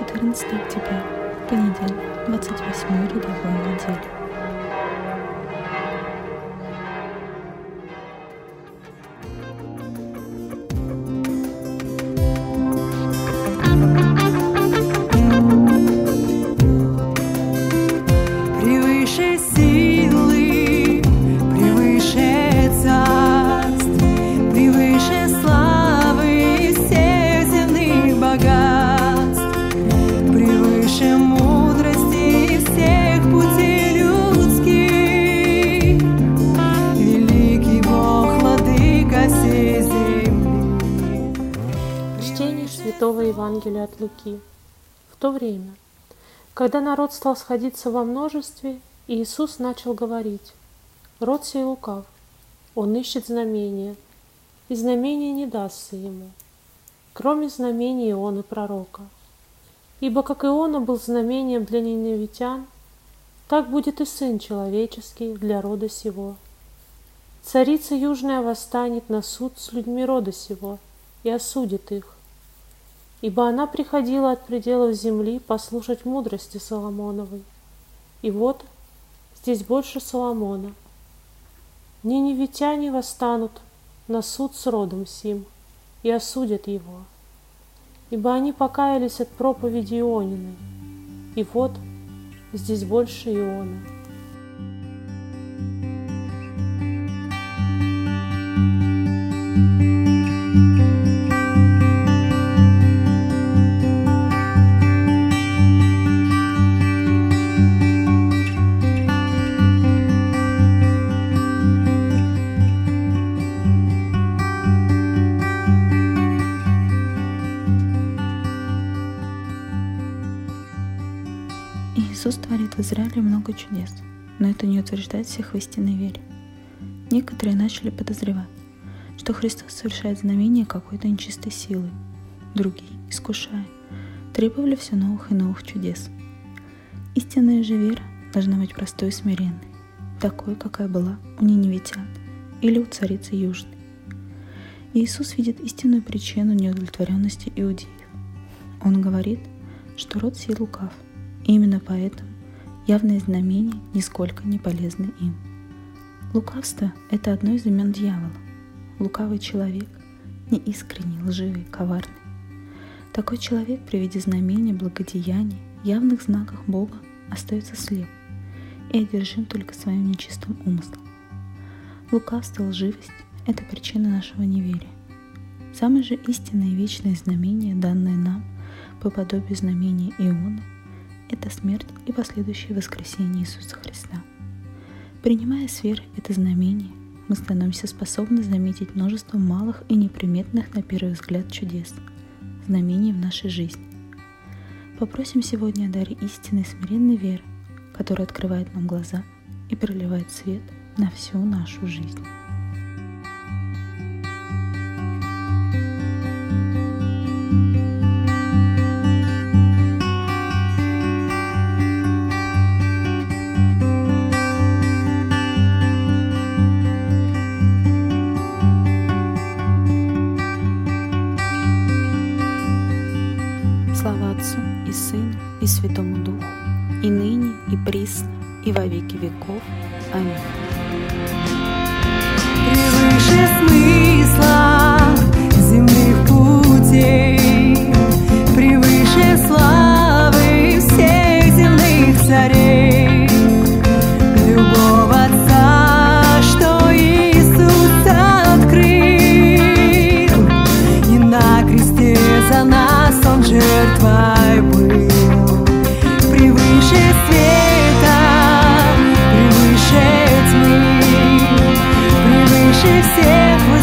14 октября, понедельник, 28 рядовой недели. Святого Евангелия от Луки. В то время, когда народ стал сходиться во множестве, Иисус начал говорить, «Род сей лукав, он ищет знамения, и знамения не дастся ему, кроме знамений Ионы пророка. Ибо как Иона был знамением для ниневитян, так будет и Сын Человеческий для рода сего. Царица Южная восстанет на суд с людьми рода сего и осудит их, ибо она приходила от пределов земли послушать мудрости Соломоновой. И вот здесь больше Соломона. Ниневитяне восстанут на суд с родом сим и осудят его, ибо они покаялись от проповеди Иониной. И вот здесь больше Иона. Иисус творит в Израиле много чудес, но это не утверждает всех в истинной вере. Некоторые начали подозревать, что Христос совершает знамения какой-то нечистой силы. Другие, искушая, требовали все новых и новых чудес. Истинная же вера должна быть простой и смиренной, такой, какая была у ниневитян или у царицы Южной. Иисус видит истинную причину неудовлетворенности иудеев. Он говорит, что род сей лукав – именно поэтому явные знамения нисколько не полезны им. Лукавство – это одно из имен дьявола. Лукавый человек – неискренний, лживый, коварный. Такой человек при виде знамения, благодеяний, явных знаков Бога остается слеп и одержим только своим нечистым умыслом. Лукавство, лживость – это причина нашего неверия. Самое же истинное и вечное знамение, данное нам по подобию знамения Иона – это смерть и последующее воскресение Иисуса Христа. Принимая с верой это знамение, мы становимся способны заметить множество малых и неприметных на первый взгляд чудес, знамений в нашей жизни. Попросим сегодня о даре истинной смиренной веры, которая открывает нам глаза и проливает свет на всю нашу жизнь. И Святому Духу, и ныне, и присно, и во веки веков. Аминь. Превыше смысла всех